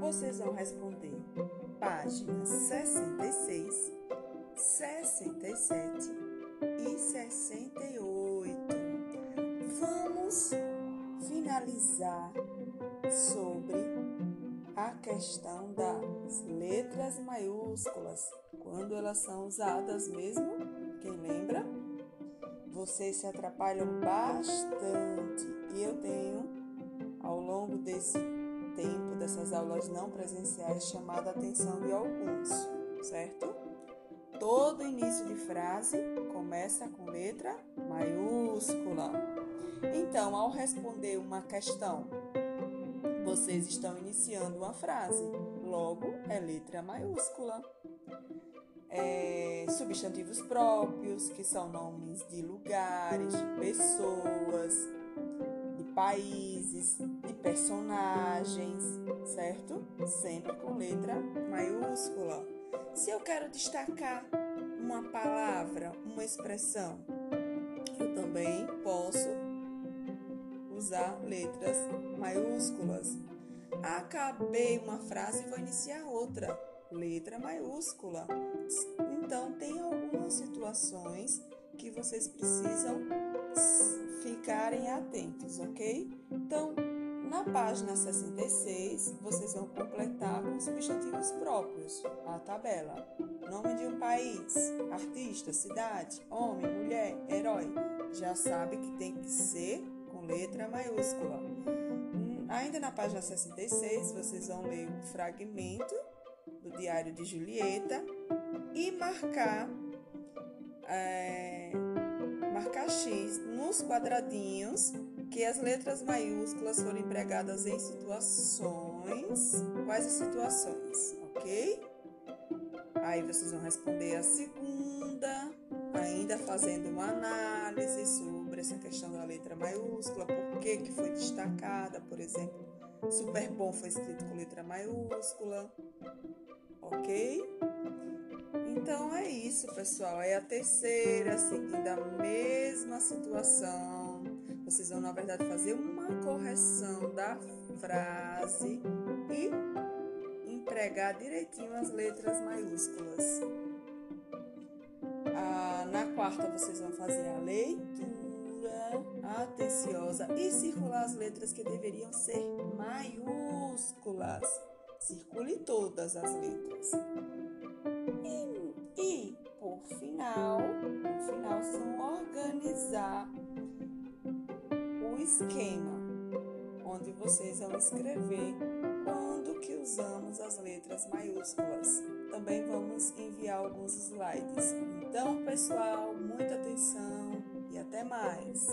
vocês vão responder páginas 66, 67 e 68. Vamos finalizar sobre a questão das letras maiúsculas, quando elas são usadas mesmo. Quem lembra? Vocês se atrapalham bastante e eu tenho, desse tempo, dessas aulas não presenciais, chamado a atenção de alguns, certo? Todo início de frase começa com letra maiúscula. Então, ao responder uma questão, vocês estão iniciando uma frase, logo é letra maiúscula. É, substantivos próprios, que são nomes de lugares, de pessoas, países, de personagens, certo? Sempre com letra maiúscula. Se eu quero destacar uma palavra, uma expressão, eu também posso usar letras maiúsculas. Acabei uma frase e vou iniciar outra, letra maiúscula. Então, tem algumas situações que vocês precisam ficarem atentos, ok? Então, na página 66, vocês vão completar com substantivos próprios a tabela. Nome de um país, artista, cidade, homem, mulher, herói. Já sabe que tem que ser com letra maiúscula. Hum, ainda na página 66, vocês vão ler um fragmento do Diário de Julieta e marcar, é, X nos quadradinhos que as letras maiúsculas foram empregadas em situações. Quais as situações? Ok? Aí vocês vão responder a segunda, ainda fazendo uma análise sobre essa questão da letra maiúscula, por que, que foi destacada, por exemplo, super bom foi escrito com letra maiúscula, ok? Então é isso, pessoal. É a terceira, seguindo a mesma situação vocês vão, na verdade, fazer uma correção da frase e empregar direitinho as letras maiúsculas. Ah, na quarta, vocês vão fazer a leitura atenciosa e circular as letras que deveriam ser maiúsculas. Circule todas as letras. Esquema, onde vocês vão escrever quando que usamos as letras maiúsculas. Também vamos enviar alguns slides. Então, pessoal, muita atenção e até mais!